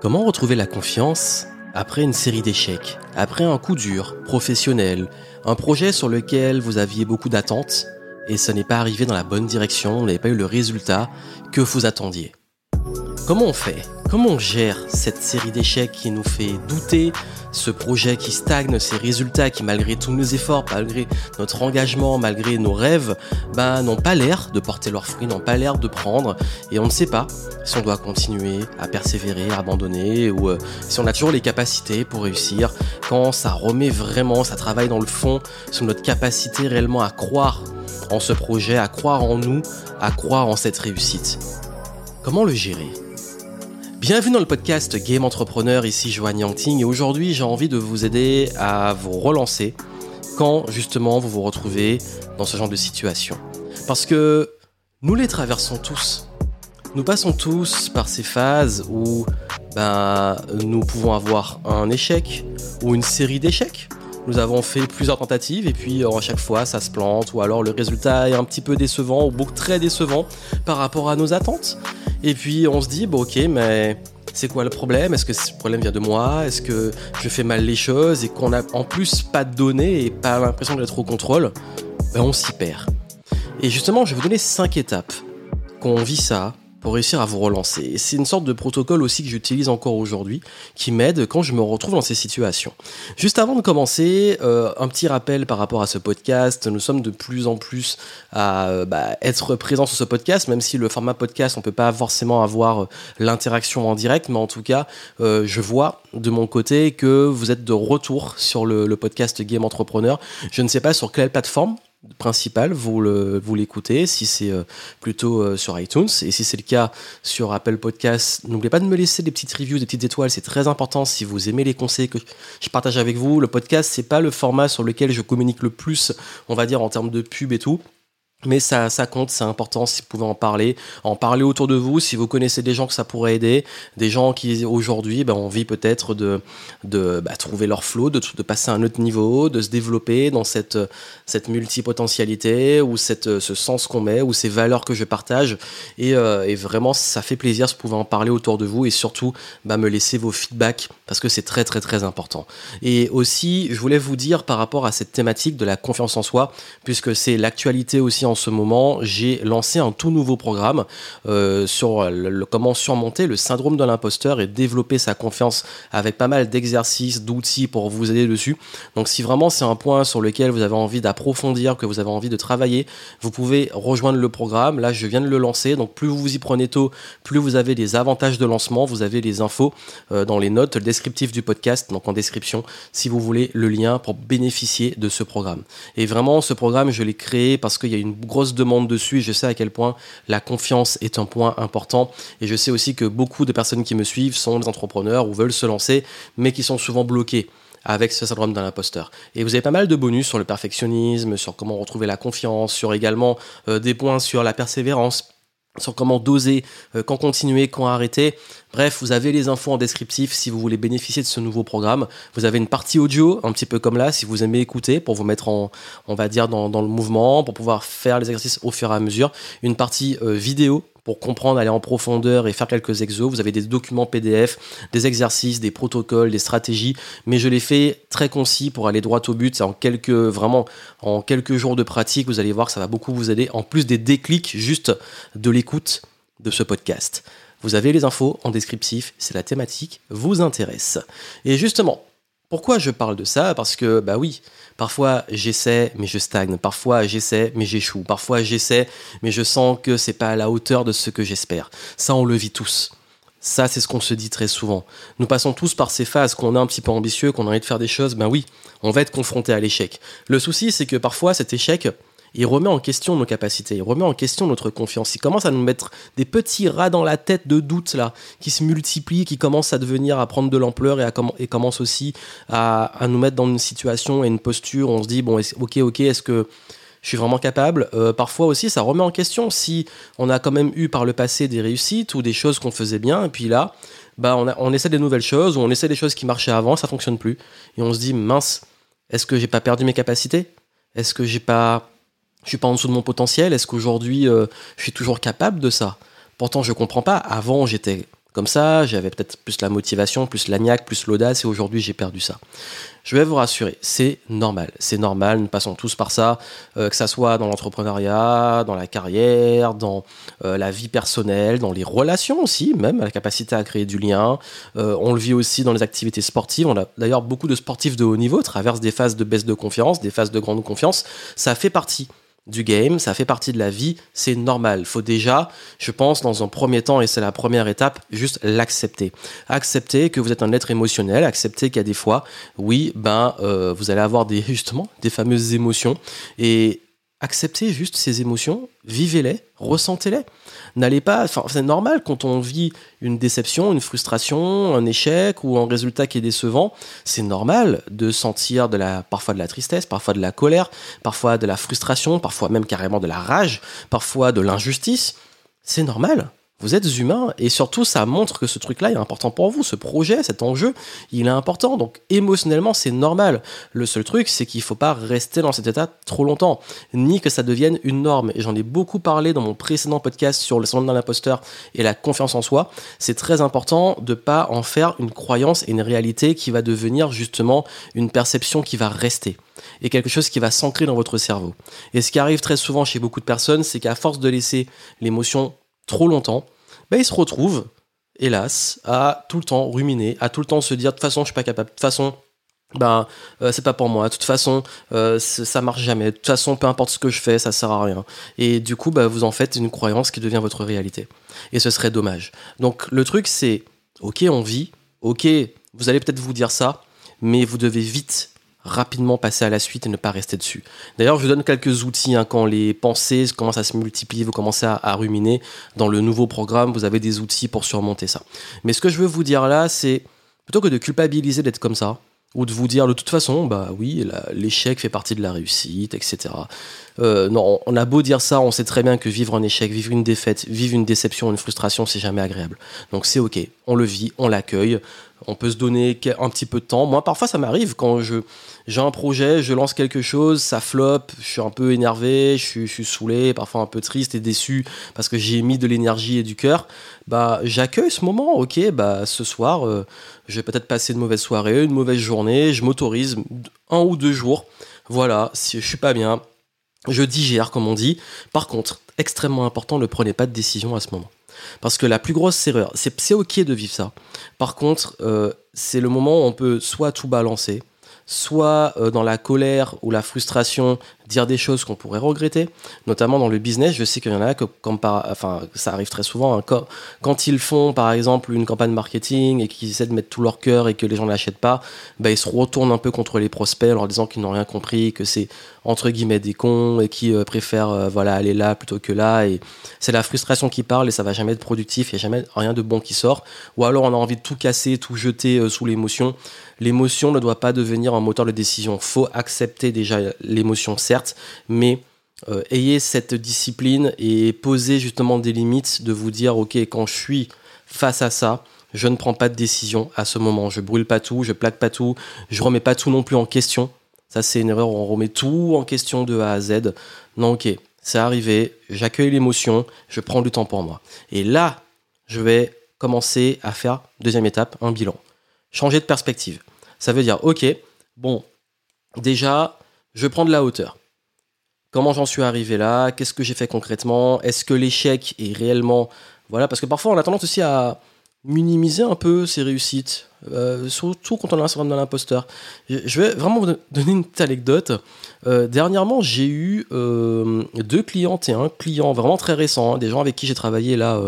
Comment retrouver la confiance après une série d'échecs, après un coup dur, professionnel, un projet sur lequel vous aviez beaucoup d'attentes et ça n'est pas arrivé dans la bonne direction, vous n'avez pas eu le résultat que vous attendiez? Comment on fait? Comment on gère cette série d'échecs qui nous fait douter, ce projet qui stagne, ces résultats qui, malgré tous nos efforts, malgré notre engagement, malgré nos rêves, ben, n'ont pas l'air de porter leurs fruits, n'ont pas l'air de prendre, et on ne sait pas si on doit continuer à persévérer, à abandonner, ou euh, si on a toujours les capacités pour réussir, quand ça remet vraiment, ça travaille dans le fond sur notre capacité réellement à croire en ce projet, à croire en nous, à croire en cette réussite. Comment le gérer? Bienvenue dans le podcast Game Entrepreneur, ici Joanne Yangting et aujourd'hui j'ai envie de vous aider à vous relancer quand justement vous vous retrouvez dans ce genre de situation. Parce que nous les traversons tous. Nous passons tous par ces phases où ben, nous pouvons avoir un échec ou une série d'échecs. Nous avons fait plusieurs tentatives et puis à chaque fois ça se plante ou alors le résultat est un petit peu décevant ou beaucoup très décevant par rapport à nos attentes. Et puis on se dit, bon ok, mais c'est quoi le problème? Est-ce que ce problème vient de moi? Est-ce que je fais mal les choses et qu'on a en plus pas de données et pas l'impression d'être au contrôle? Ben on s'y perd. Et justement, je vais vous donner 5 étapes qu'on vit ça, pour réussir à vous relancer. c'est une sorte de protocole aussi que j'utilise encore aujourd'hui, qui m'aide quand je me retrouve dans ces situations. Juste avant de commencer, euh, un petit rappel par rapport à ce podcast. Nous sommes de plus en plus à euh, bah, être présents sur ce podcast, même si le format podcast, on peut pas forcément avoir euh, l'interaction en direct, mais en tout cas, je vois de mon côté que vous êtes de retour sur le, le podcast Game Entrepreneur. Je ne sais pas sur quelle plateforme principal, vous vous l'écoutez, si c'est euh, plutôt euh, sur iTunes et si c'est le cas sur Apple Podcast, n'oubliez pas de me laisser des petites reviews, des petites étoiles, c'est très important si vous aimez les conseils que je partage avec vous. Le podcast, c'est pas le format sur lequel je communique le plus, on va dire en termes de pub et tout. Mais ça, compte, c'est important si vous pouvez en parler, en parler autour de vous, si vous connaissez des gens que ça pourrait aider, des gens qui aujourd'hui ben, ont envie peut-être de, de bah, trouver leur flow, de, de, passer à un autre niveau, de se développer dans cette, cette multipotentialité ou cette, ce sens qu'on met ou ces valeurs que je partage. Et, euh, et, vraiment, ça fait plaisir si vous pouvez en parler autour de vous et surtout bah, me laisser vos feedbacks parce que c'est très très très important. Et aussi, je voulais vous dire par rapport à cette thématique de la confiance en soi, puisque c'est l'actualité aussi en ce moment, j'ai lancé un tout nouveau programme euh, sur le, comment surmonter le syndrome de l'imposteur et développer sa confiance avec pas mal d'exercices, d'outils pour vous aider dessus. Donc si vraiment c'est un point sur lequel vous avez envie d'approfondir, que vous avez envie de travailler, vous pouvez rejoindre le programme. Là, je viens de le lancer. Donc plus vous vous y prenez tôt, plus vous avez des avantages de lancement. Vous avez les infos euh, dans les notes descriptives du podcast, donc en description, si vous voulez le lien pour bénéficier de ce programme. Et vraiment, ce programme, je l'ai créé parce qu'il y a une grosse demande dessus et je sais à quel point la confiance est un point important. Et je sais aussi que beaucoup de personnes qui me suivent sont des entrepreneurs ou veulent se lancer, mais qui sont souvent bloqués avec ce syndrome d'un imposteur. Et vous avez pas mal de bonus sur le perfectionnisme, sur comment retrouver la confiance, sur également euh, des points sur la persévérance sur comment doser, euh, quand continuer, quand arrêter. Bref, vous avez les infos en descriptif si vous voulez bénéficier de ce nouveau programme. Vous avez une partie audio, un petit peu comme là, si vous aimez écouter, pour vous mettre en, on va dire, dans, le mouvement, pour pouvoir faire les exercices au fur et à mesure. Une partie euh, vidéo pour comprendre, aller en profondeur et faire quelques exos. Vous avez des documents PDF, des exercices, des protocoles, des stratégies, mais je l'ai fait très concis pour aller droit au but. En quelques, vraiment, en quelques jours de pratique, vous allez voir que ça va beaucoup vous aider, en plus des déclics juste de l'écoute de ce podcast. Vous avez les infos en descriptif, c'est la thématique vous intéresse. Et justement, pourquoi je parle de ça? Parce que, bah oui, parfois j'essaie, mais je stagne. Parfois j'essaie, mais j'échoue. Parfois j'essaie, mais je sens que c'est pas à la hauteur de ce que j'espère. Ça, on le vit tous. Ça, c'est ce qu'on se dit très souvent. Nous passons tous par ces phases qu'on est un petit peu ambitieux, qu'on a envie de faire des choses. Ben oui, on va être confronté à l'échec. Le souci, c'est que parfois cet échec, il remet en question nos capacités, il remet en question notre confiance, il commence à nous mettre des petits rats dans la tête de doute là, qui se multiplient, qui commencent à devenir, à prendre de l'ampleur et, à commencent aussi à, nous mettre dans une situation et une posture où on se dit, bon, ok, ok, est-ce que je suis vraiment capable? Euh, Parfois aussi, ça remet en question. Si on a quand même eu par le passé des réussites ou des choses qu'on faisait bien, et puis là, bah, on, on essaie des nouvelles choses, ou on essaie des choses qui marchaient avant, ça fonctionne plus, et on se dit, mince, est-ce que j'ai pas perdu mes capacités? Est-ce que j'ai pas je suis pas en dessous de mon potentiel Est-ce qu'aujourd'hui, euh, je suis toujours capable de ça? Pourtant, je comprends pas. Avant, j'étais comme ça, j'avais peut-être plus la motivation, plus l'agnac, plus l'audace, et aujourd'hui j'ai perdu ça. Je vais vous rassurer, c'est normal, c'est normal, nous passons tous par ça, euh, que ça soit dans l'entrepreneuriat, dans la carrière, dans euh, la vie personnelle, dans les relations aussi, même la capacité à créer du lien. On le vit aussi dans les activités sportives. On a d'ailleurs beaucoup de sportifs de haut niveau traversent des phases de baisse de confiance, des phases de grande confiance. Ça fait partie du game, ça fait partie de la vie, c'est normal. Faut déjà, je pense, dans un premier temps, et c'est la première étape, juste l'accepter. Accepter que vous êtes un être émotionnel, accepter qu'il y a des fois, oui, ben, euh, vous allez avoir des, justement, des fameuses émotions, et acceptez juste ces émotions, vivez-les, ressentez-les. N'allez pas, enfin, c'est normal quand on vit une déception, une frustration, un échec ou un résultat qui est décevant, c'est normal de sentir de la, parfois de la tristesse, parfois de la colère, parfois de la frustration, parfois même carrément de la rage, parfois de l'injustice. C'est normal. Vous êtes humain et surtout ça montre que ce truc-là est important pour vous, ce projet, cet enjeu, il est important. Donc émotionnellement c'est normal. Le seul truc c'est qu'il ne faut pas rester dans cet état trop longtemps, ni que ça devienne une norme. Et j'en ai beaucoup parlé dans mon précédent podcast sur le syndrome d'un imposteur et la confiance en soi. C'est très important de pas en faire une croyance et une réalité qui va devenir justement une perception qui va rester et quelque chose qui va s'ancrer dans votre cerveau. Et ce qui arrive très souvent chez beaucoup de personnes, c'est qu'à force de laisser l'émotion trop longtemps, il se retrouve, hélas, à tout le temps ruminer, à tout le temps se dire de toute façon je suis pas capable, de toute façon ben euh, c'est pas pour moi de toute façon euh, ça marche jamais de toute façon peu importe ce que je fais ça sert à rien. Et du coup ben, vous en faites une croyance qui devient votre réalité. Et ce serait dommage. Donc le truc c'est ok on vit ok vous allez peut-être vous dire ça mais vous devez vite rapidement passer à la suite et ne pas rester dessus. D'ailleurs, je vous donne quelques outils hein, quand les pensées commencent à se multiplier, vous commencez à, ruminer. Dans le nouveau programme, vous avez des outils pour surmonter ça. Mais ce que je veux vous dire là, c'est plutôt que de culpabiliser d'être comme ça, ou de vous dire de toute façon, bah oui, l'échec fait partie de la réussite, etc. Euh, non, on a beau dire ça, on sait très bien que vivre un échec, vivre une défaite, vivre une déception, une frustration, c'est jamais agréable. Donc c'est ok, on le vit, on l'accueille, on peut se donner un petit peu de temps. Moi, parfois, ça m'arrive quand j'ai un projet, je lance quelque chose, ça floppe, je suis un peu énervé, je suis, je suis saoulé, parfois un peu triste et déçu parce que j'ai mis de l'énergie et du cœur. Bah, j'accueille ce moment. Ok, bah ce soir, euh, je vais peut-être passer une mauvaise soirée, une mauvaise journée. Je m'autorise un ou deux jours. Voilà, si je suis pas bien, je digère comme on dit. Par contre, extrêmement important, ne prenez pas de décision à ce moment. Parce que la plus grosse erreur, c'est ok de vivre ça. Par contre, euh, c'est le moment où on peut soit tout balancer, soit euh, dans la colère ou la frustration, dire des choses qu'on pourrait regretter, notamment dans le business. Je sais qu'il y en a que, enfin, ça arrive très souvent, hein, quand, ils font par exemple une campagne marketing et qu'ils essaient de mettre tout leur cœur et que les gens ne l'achètent pas, bah, ils se retournent un peu contre les prospects en leur disant qu'ils n'ont rien compris, que c'est entre guillemets des cons et qui euh, préfèrent euh, voilà aller là plutôt que là. Et c'est la frustration qui parle et ça va jamais être productif, il n'y a jamais rien de bon qui sort. Ou alors on a envie de tout casser, tout jeter euh, sous l'émotion. L'émotion ne doit pas devenir un moteur de décision. Faut accepter déjà l'émotion, certes mais euh, ayez cette discipline et posez justement des limites de vous dire, ok, quand je suis face à ça, je ne prends pas de décision à ce moment. Je brûle pas tout, je plaque pas tout, je remets pas tout non plus en question. Ça, c'est une erreur, on remet tout en question de A à Z. Non, ok, c'est arrivé, j'accueille l'émotion, je prends du temps pour moi. Et là, je vais commencer à faire, deuxième étape, un bilan. Changer de perspective. Ça veut dire, ok, bon, déjà, je prends de la hauteur. Comment j'en suis arrivé là? Qu'est-ce que j'ai fait concrètement? Est-ce que l'échec est réellement... Voilà, parce que parfois on a tendance aussi à minimiser un peu ses réussites, euh, surtout quand on a un l'imposteur. Je vais vraiment vous donner une petite anecdote. Euh, dernièrement, j'ai eu euh, deux clientes et un client vraiment très récent, hein, des gens avec qui j'ai travaillé là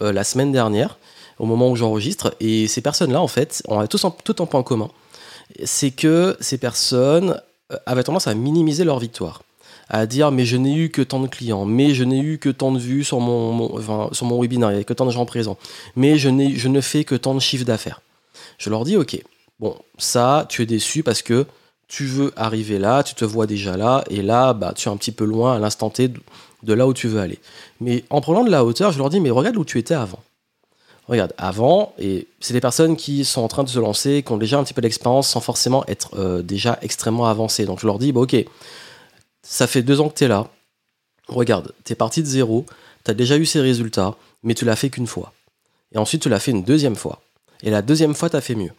la semaine dernière, au moment où j'enregistre. Et ces personnes-là, en fait, ont tous tout un point commun. C'est que ces personnes avaient tendance à minimiser leur victoire à dire mais je n'ai eu que tant de clients, mais je n'ai eu que tant de vues sur mon, sur mon webinaire, il y a que tant de gens présents, mais je, je ne fais que tant de chiffres d'affaires. Je leur dis ok, bon, ça, tu es déçu parce que tu veux arriver là, tu te vois déjà là, et là, bah, tu es un petit peu loin à l'instant T de là où tu veux aller. Mais en prenant de la hauteur, je leur dis mais regarde où tu étais avant. Regarde, avant, et c'est des personnes qui sont en train de se lancer, qui ont déjà un petit peu d'expérience sans forcément être euh, déjà extrêmement avancées. Donc je leur dis, bah, ok, ça fait deux ans que tu es là. Regarde, tu es parti de zéro, tu as déjà eu ces résultats, mais tu l'as fait qu'une fois. Et ensuite, tu l'as fait une deuxième fois. Et la deuxième fois, tu as fait mieux.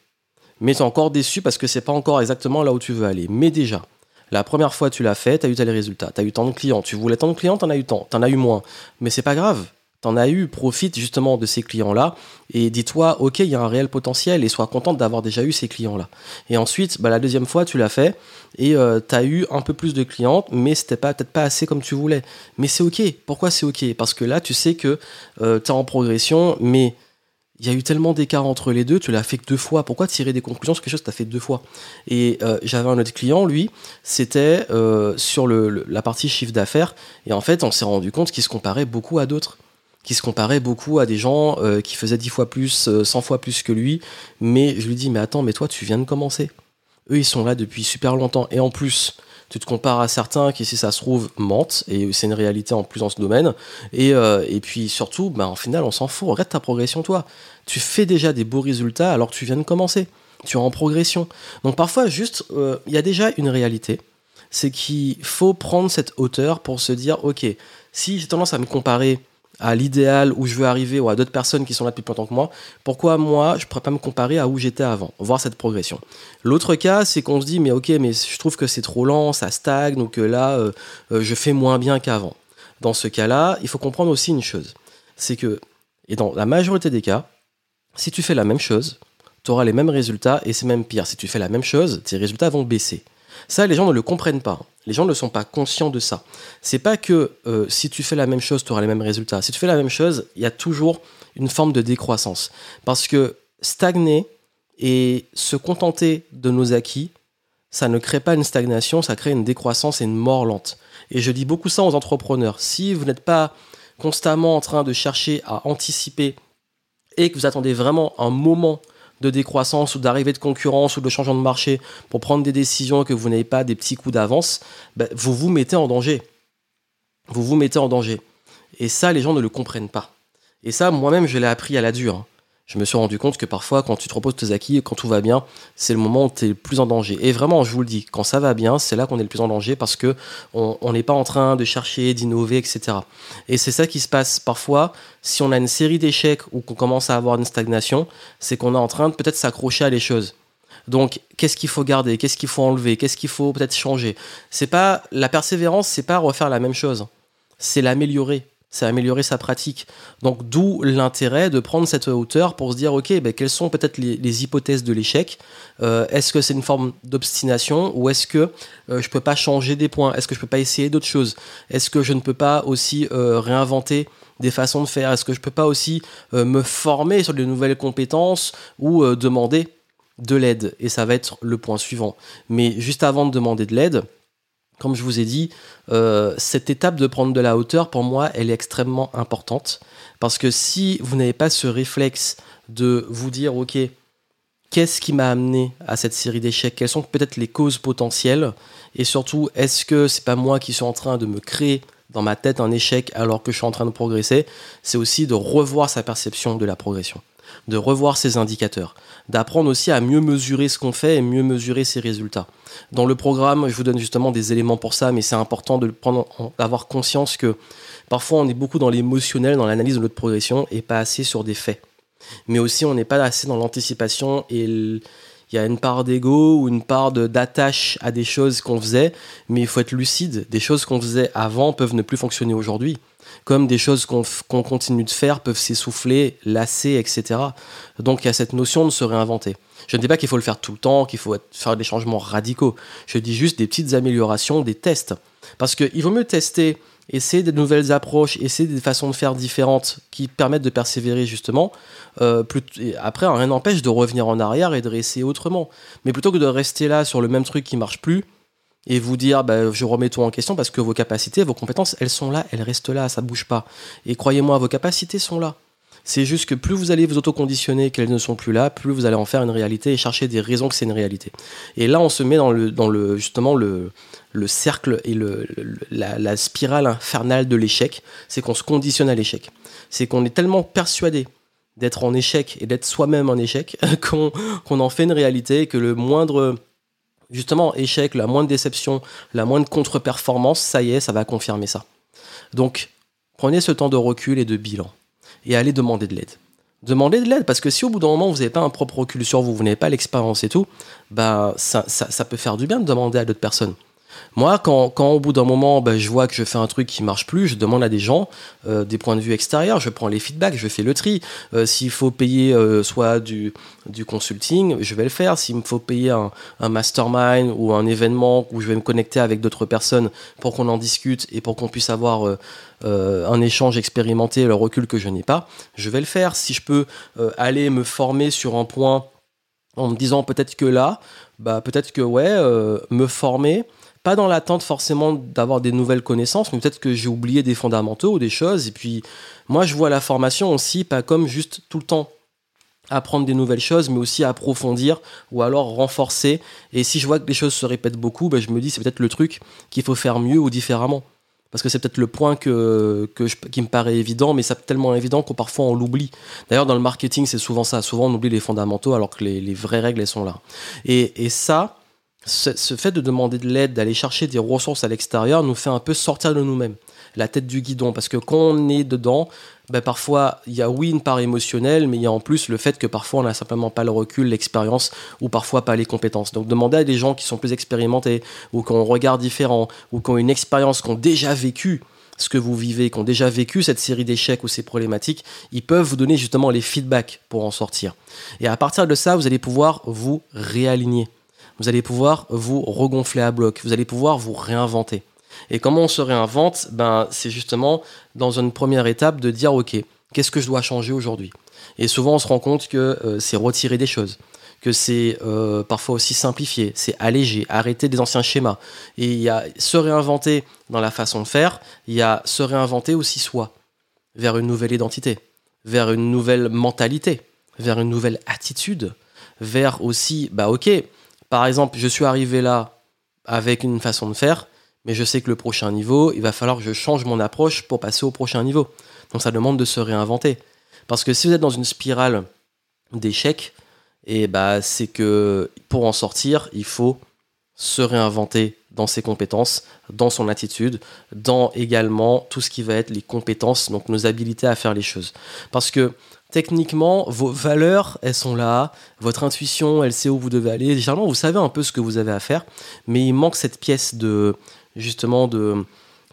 Mais tu es encore déçu parce que c'est pas encore exactement là où tu veux aller. Mais déjà, la première fois, tu l'as fait, tu as eu tel résultat. Tu as eu tant de clients. Tu voulais tant de clients, tu en as eu tant. Tu en as eu moins. Mais c'est pas grave. Tu en as eu, profite justement de ces clients-là et dis-toi, ok, il y a un réel potentiel et sois contente d'avoir déjà eu ces clients-là. Et ensuite, bah, la deuxième fois, tu l'as fait et euh, tu as eu un peu plus de clientes, mais c'était pas peut-être pas assez comme tu voulais. Mais c'est ok. Pourquoi c'est ok? Parce que là, tu sais que euh, tu es en progression, mais il y a eu tellement d'écart entre les deux, tu l'as fait que deux fois. Pourquoi tirer des conclusions sur quelque chose que tu as fait deux fois? Et euh, j'avais un autre client, lui, c'était euh, sur la partie chiffre d'affaires. Et en fait, on s'est rendu compte qu'il se comparait beaucoup à d'autres. Qu'il se comparait beaucoup à des gens euh, qui faisaient dix fois plus, cent fois plus que lui. Mais je lui dis, mais attends, mais toi, tu viens de commencer. Eux, ils sont là depuis super longtemps. Et en plus, tu te compares à certains qui, si ça se trouve, mentent, et c'est une réalité en plus dans ce domaine. Et, euh, et puis surtout, bah, en final, on s'en fout, regarde ta progression, toi. Tu fais déjà des beaux résultats alors que tu viens de commencer. Tu es en progression. Donc parfois, juste, euh, il y a déjà une réalité, c'est qu'il faut prendre cette hauteur pour se dire, ok, si j'ai tendance à me comparer à l'idéal où je veux arriver ou à d'autres personnes qui sont là depuis plus longtemps que moi, pourquoi moi je pourrais pas me comparer à où j'étais avant, voir cette progression. L'autre cas, c'est qu'on se dit mais ok, mais je trouve que c'est trop lent, ça stagne, donc euh, là euh, euh, je fais moins bien qu'avant. Dans ce cas-là, il faut comprendre aussi une chose, c'est que et dans la majorité des cas, si tu fais la même chose, tu auras les mêmes résultats et c'est même pire. Si tu fais la même chose, tes résultats vont baisser. Ça, les gens ne le comprennent pas. Les gens ne sont pas conscients de ça. C'est pas que euh, si tu fais la même chose, tu auras les mêmes résultats. Si tu fais la même chose, il y a toujours une forme de décroissance. Parce que stagner et se contenter de nos acquis, ça ne crée pas une stagnation, ça crée une décroissance et une mort lente. Et je dis beaucoup ça aux entrepreneurs. Si vous n'êtes pas constamment en train de chercher à anticiper et que vous attendez vraiment un moment de décroissance ou d'arrivée de concurrence ou de changement de marché pour prendre des décisions et que vous n'avez pas des petits coups d'avance, ben, vous vous mettez en danger. Vous vous mettez en danger. Et ça, les gens ne le comprennent pas. Et ça, moi-même, je l'ai appris à la dure. Je me suis rendu compte que parfois, quand tu te reposes tes acquis, quand tout va bien, c'est le moment où tu es le plus en danger. Et vraiment, je vous le dis, quand ça va bien, c'est là qu'on est le plus en danger parce que on n'est pas en train de chercher, d'innover, etc. Et c'est ça qui se passe parfois. Si on a une série d'échecs ou qu'on commence à avoir une stagnation, c'est qu'on est en train de peut-être s'accrocher à les choses. Donc, qu'est-ce qu'il faut garder? Qu'est-ce qu'il faut enlever? Qu'est-ce qu'il faut peut-être changer? C'est pas la persévérance, c'est pas refaire la même chose. C'est l'améliorer c'est améliorer sa pratique. Donc d'où l'intérêt de prendre cette hauteur pour se dire, ok, ben, quelles sont peut-être les, hypothèses de l'échec? Euh, Est-ce que c'est une forme d'obstination ou est-ce que euh, je peux pas changer des points? Est-ce que je peux pas essayer d'autres choses? Est-ce que je ne peux pas aussi euh, réinventer des façons de faire? Est-ce que je peux pas aussi me former sur de nouvelles compétences ou demander de l'aide? Et ça va être le point suivant. Mais juste avant de demander de l'aide, comme je vous ai dit, euh, cette étape de prendre de la hauteur, pour moi, elle est extrêmement importante. Parce que si vous n'avez pas ce réflexe de vous dire, OK, qu'est-ce qui m'a amené à cette série d'échecs? Quelles sont peut-être les causes potentielles? Et surtout, est-ce que c'est pas moi qui suis en train de me créer dans ma tête un échec alors que je suis en train de progresser? C'est aussi de revoir sa perception de la progression de revoir ses indicateurs, d'apprendre aussi à mieux mesurer ce qu'on fait et mieux mesurer ses résultats. Dans le programme, je vous donne justement des éléments pour ça, mais c'est important de prendre, d'avoir conscience que parfois on est beaucoup dans l'émotionnel, dans l'analyse de notre progression et pas assez sur des faits. Mais aussi on n'est pas assez dans l'anticipation et il y a une part d'ego ou une part d'attache à des choses qu'on faisait, mais il faut être lucide. Des choses qu'on faisait avant peuvent ne plus fonctionner aujourd'hui comme des choses qu'on continue de faire peuvent s'essouffler, lasser, etc. Donc il y a cette notion de se réinventer. Je ne dis pas qu'il faut le faire tout le temps, qu'il faut faire des changements radicaux. Je dis juste des petites améliorations, des tests. Parce qu'il vaut mieux tester, essayer de nouvelles approches, essayer des façons de faire différentes qui permettent de persévérer justement. Euh, après, rien n'empêche de revenir en arrière et de réessayer autrement. Mais plutôt que de rester là sur le même truc qui marche plus, et vous dire bah, je remets tout en question parce que vos capacités, vos compétences, elles sont là, elles restent là, ça bouge pas. Et croyez-moi, vos capacités sont là. C'est juste que plus vous allez vous autoconditionner qu'elles ne sont plus là, plus vous allez en faire une réalité et chercher des raisons que c'est une réalité. Et là, on se met dans le, dans le justement le, le cercle et le, la, spirale infernale de l'échec. C'est qu'on se conditionne à l'échec. C'est qu'on est tellement persuadé d'être en échec et d'être soi-même en échec qu'on en fait une réalité que le moindre justement, échec, la moindre déception, la moindre contre-performance, ça y est, ça va confirmer ça. Donc, prenez ce temps de recul et de bilan et allez demander de l'aide. Demandez de l'aide parce que si au bout d'un moment vous n'avez pas un propre recul sur vous, vous n'avez pas l'expérience et tout, bah ça, ça, peut faire du bien de demander à d'autres personnes. Moi, quand, quand au bout d'un moment, bah, je vois que je fais un truc qui marche plus, je demande à des gens euh, des points de vue extérieurs, je prends les feedbacks, je fais le tri. Euh, s'il faut payer euh, soit du, du consulting, je vais le faire. S'il me faut payer un, un, mastermind ou un événement où je vais me connecter avec d'autres personnes pour qu'on en discute et pour qu'on puisse avoir un échange expérimenté, le recul que je n'ai pas, je vais le faire. Si je peux aller me former sur un point en me disant peut-être que là, bah peut-être que ouais, me former, pas dans l'attente forcément d'avoir des nouvelles connaissances, mais peut-être que j'ai oublié des fondamentaux ou des choses. Et puis, moi, je vois la formation aussi pas comme juste tout le temps apprendre des nouvelles choses, mais aussi approfondir ou alors renforcer. Et si je vois que les choses se répètent beaucoup, ben je me dis c'est peut-être le truc qu'il faut faire mieux ou différemment. Parce que c'est peut-être le point que, que qui me paraît évident, mais c'est tellement évident qu'on parfois on l'oublie. D'ailleurs, dans le marketing, c'est souvent ça. Souvent, on oublie les fondamentaux alors que les, les vraies règles, elles sont là. Et, et ça, ce, fait de demander de l'aide, d'aller chercher des ressources à l'extérieur, nous fait un peu sortir de nous-mêmes, la tête du guidon. Parce que quand on est dedans, ben parfois, il y a oui une part émotionnelle, mais il y a en plus le fait que parfois on n'a simplement pas le recul, l'expérience, ou parfois pas les compétences. Donc demander à des gens qui sont plus expérimentés, ou qui ont un regard différent, ou qui ont une expérience, qui ont déjà vécu ce que vous vivez, qui ont déjà vécu cette série d'échecs ou ces problématiques, ils peuvent vous donner justement les feedbacks pour en sortir. Et à partir de ça, vous allez pouvoir vous réaligner vous allez pouvoir vous regonfler à bloc, vous allez pouvoir vous réinventer. Et comment on se réinvente? Ben, C'est justement dans une première étape de dire, OK, qu'est-ce que je dois changer aujourd'hui? Et souvent, on se rend compte que euh, c'est retirer des choses, que c'est euh, parfois aussi simplifier, c'est alléger, arrêter des anciens schémas. Et il y a se réinventer dans la façon de faire, il y a se réinventer aussi soi, vers une nouvelle identité, vers une nouvelle mentalité, vers une nouvelle attitude, vers aussi, bah ok, par exemple, je suis arrivé là avec une façon de faire, mais je sais que le prochain niveau, il va falloir que je change mon approche pour passer au prochain niveau. Donc ça demande de se réinventer. Parce que si vous êtes dans une spirale d'échecs, et eh bah, c'est que pour en sortir, il faut se réinventer dans ses compétences, dans son attitude, dans également tout ce qui va être les compétences, donc nos habilités à faire les choses. Parce que techniquement, vos valeurs, elles sont là, votre intuition, elle sait où vous devez aller. Généralement, vous savez un peu ce que vous avez à faire, mais il manque cette pièce de, justement, de,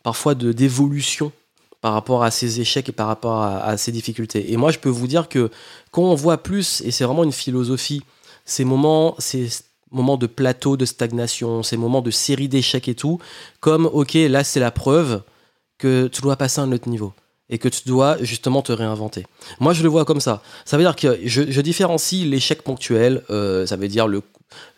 parfois de d'évolution par rapport à ces échecs et par rapport à, ces difficultés. Et moi, je peux vous dire que quand on voit plus, et c'est vraiment une philosophie, ces moments, ces moments de plateau, de stagnation, ces moments de série d'échecs et tout, comme, ok, là, c'est la preuve que tu dois passer à un autre niveau et que tu dois justement te réinventer. Moi, je le vois comme ça. Ça veut dire que je, différencie l'échec ponctuel, euh, ça veut dire le,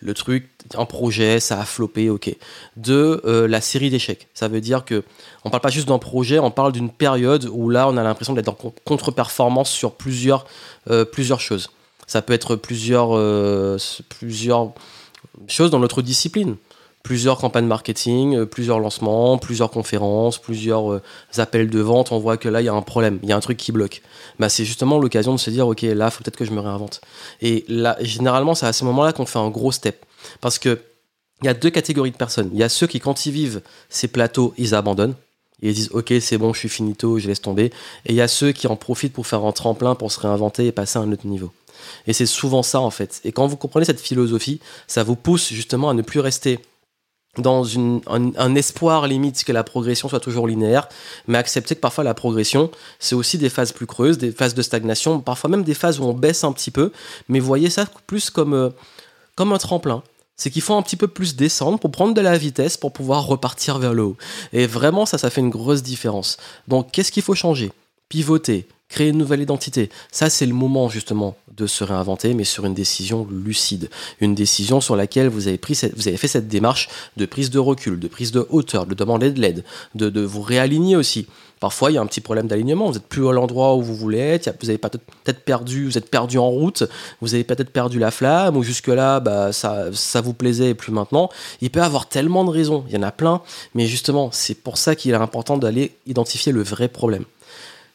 le truc, un projet, ça a floppé, ok, de euh, la série d'échecs. Ça veut dire que on parle pas juste d'un projet, on parle d'une période où là, on a l'impression d'être en contre-performance sur plusieurs, euh, plusieurs choses. Ça peut être plusieurs, plusieurs choses dans notre discipline plusieurs campagnes marketing, euh, plusieurs lancements, plusieurs conférences, plusieurs euh, appels de vente, on voit que là, il y a un problème, il y a un truc qui bloque. Bah, c'est justement l'occasion de se dire, OK, là, faut peut-être que je me réinvente. Et là, généralement, c'est à ce moment-là qu'on fait un gros step. Parce que il y a deux catégories de personnes. Il y a ceux qui, quand ils vivent ces plateaux, ils abandonnent. Ils disent, OK, c'est bon, je suis finito, je laisse tomber. Et il y a ceux qui en profitent pour faire un tremplin, pour se réinventer et passer à un autre niveau. Et c'est souvent ça, en fait. Et quand vous comprenez cette philosophie, ça vous pousse justement à ne plus rester dans un, espoir limite que la progression soit toujours linéaire, mais accepter que parfois la progression, c'est aussi des phases plus creuses, des phases de stagnation, parfois même des phases où on baisse un petit peu, mais voyez ça plus comme, euh, comme un tremplin. C'est qu'il faut un petit peu plus descendre pour prendre de la vitesse pour pouvoir repartir vers le haut. Et vraiment, ça, ça fait une grosse différence. Donc, qu'est-ce qu'il faut changer? Pivoter, créer une nouvelle identité. Ça, c'est le moment justement de se réinventer, mais sur une décision lucide, une décision sur laquelle vous avez, pris vous avez fait cette démarche de prise de recul, de prise de hauteur, de demander de l'aide, de, vous réaligner aussi. Parfois, il y a un petit problème d'alignement. Vous n'êtes plus à l'endroit où vous voulez être. Vous avez peut-être perdu, vous êtes perdu en route. Vous avez peut-être perdu la flamme ou jusque là, bah, ça, ça vous plaisait et plus maintenant. Il peut y avoir tellement de raisons. Il y en a plein. Mais justement, c'est pour ça qu'il est important d'aller identifier le vrai problème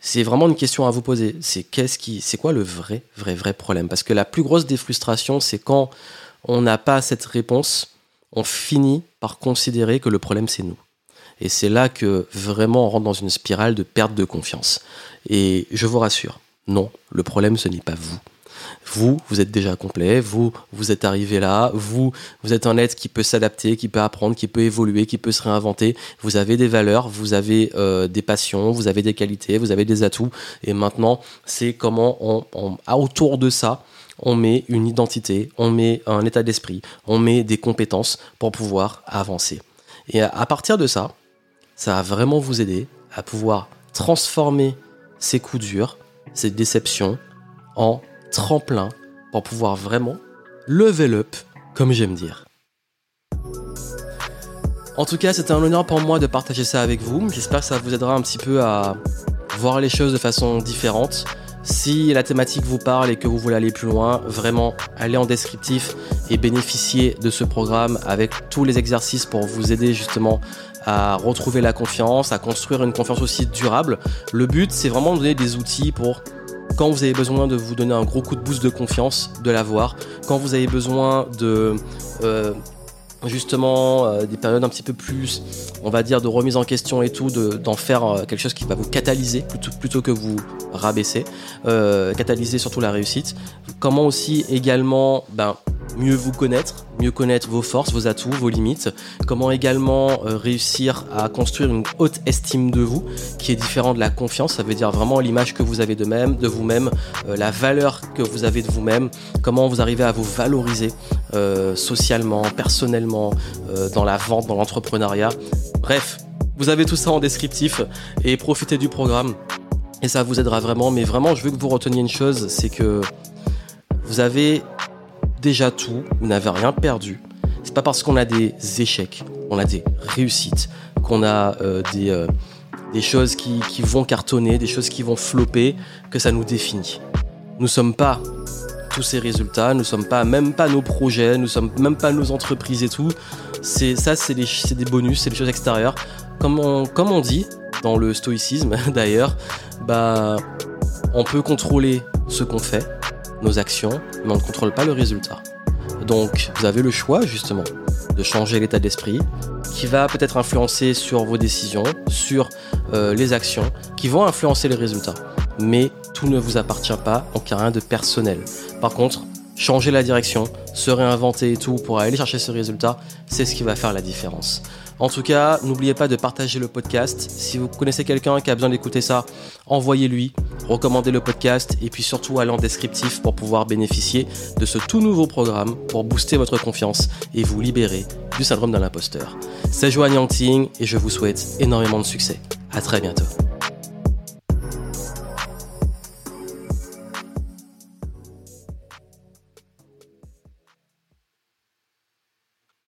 c'est vraiment une question à vous poser. C'est qu'est-ce qui, c'est quoi le vrai, vrai, vrai problème? Parce que la plus grosse des frustrations, c'est quand on n'a pas cette réponse, on finit par considérer que le problème c'est nous. Et c'est là que vraiment on rentre dans une spirale de perte de confiance. Et je vous rassure, Non, le problème, ce n'est pas vous. Vous, vous êtes déjà complet, vous, vous êtes arrivé là, vous, vous êtes un être qui peut s'adapter, qui peut apprendre, qui peut évoluer, qui peut se réinventer. Vous avez des valeurs, vous avez euh, des passions, vous avez des qualités, vous avez des atouts. Et maintenant, c'est comment on, on, autour de ça, on met une identité, on met un état d'esprit, on met des compétences pour pouvoir avancer. Et à partir de ça, ça va vraiment vous aider à pouvoir transformer ces coups durs, ces déceptions en tremplin pour pouvoir vraiment level up, comme j'aime dire. En tout cas, c'était un honneur pour moi de partager ça avec vous. J'espère que ça vous aidera un petit peu à voir les choses de façon différente. Si la thématique vous parle et que vous voulez aller plus loin, vraiment, allez en descriptif et bénéficiez de ce programme avec tous les exercices pour vous aider justement à retrouver la confiance, à construire une confiance aussi durable. Le but, c'est vraiment de donner des outils pour quand vous avez besoin de vous donner un gros coup de boost de confiance, de l'avoir. Quand vous avez besoin de euh, justement euh, des périodes un petit peu plus, on va dire, de remise en question et tout, d'en faire euh, quelque chose qui va vous catalyser plutôt, plutôt que vous rabaisser, catalyser surtout la réussite. Comment aussi également ben, mieux vous connaître, mieux connaître vos forces, vos atouts, vos limites, comment également euh, réussir à construire une haute estime de vous qui est différente de la confiance, ça veut dire vraiment l'image que vous avez de même, de vous-même, euh, la valeur que vous avez de vous-même, comment vous arrivez à vous valoriser euh, socialement, personnellement, dans la vente, dans l'entrepreneuriat. Bref, vous avez tout ça en descriptif et profitez du programme et ça vous aidera vraiment. Mais vraiment, je veux que vous reteniez une chose, c'est que vous avez déjà tout, vous n'avez rien perdu. C'est pas parce qu'on a des échecs, on a des réussites, qu'on a euh, des, euh, des choses qui, qui, vont cartonner, des choses qui vont flopper, que ça nous définit. Nous sommes pas tous ces résultats, nous sommes pas même pas nos projets, nous sommes même pas nos entreprises et tout. C'est ça, c'est des, bonus, c'est des choses extérieures. Comme on, comme on dit dans le stoïcisme d'ailleurs, bah on peut contrôler ce qu'on fait, nos actions, mais on ne contrôle pas le résultat. Donc vous avez le choix justement de changer l'état d'esprit qui va peut-être influencer sur vos décisions, sur euh, les actions, qui vont influencer les résultats. Mais tout ne vous appartient pas, donc il de personnel. Par contre, changer la direction, se réinventer et tout pour aller chercher ce résultat, c'est ce qui va faire la différence. En tout cas, n'oubliez pas de partager le podcast. Si vous connaissez quelqu'un qui a besoin d'écouter ça, envoyez-lui, recommandez le podcast et puis surtout allez en descriptif pour pouvoir bénéficier de ce tout nouveau programme pour booster votre confiance et vous libérer du syndrome de l'imposteur. C'est Joanne Yangting et je vous souhaite énormément de succès. À très bientôt.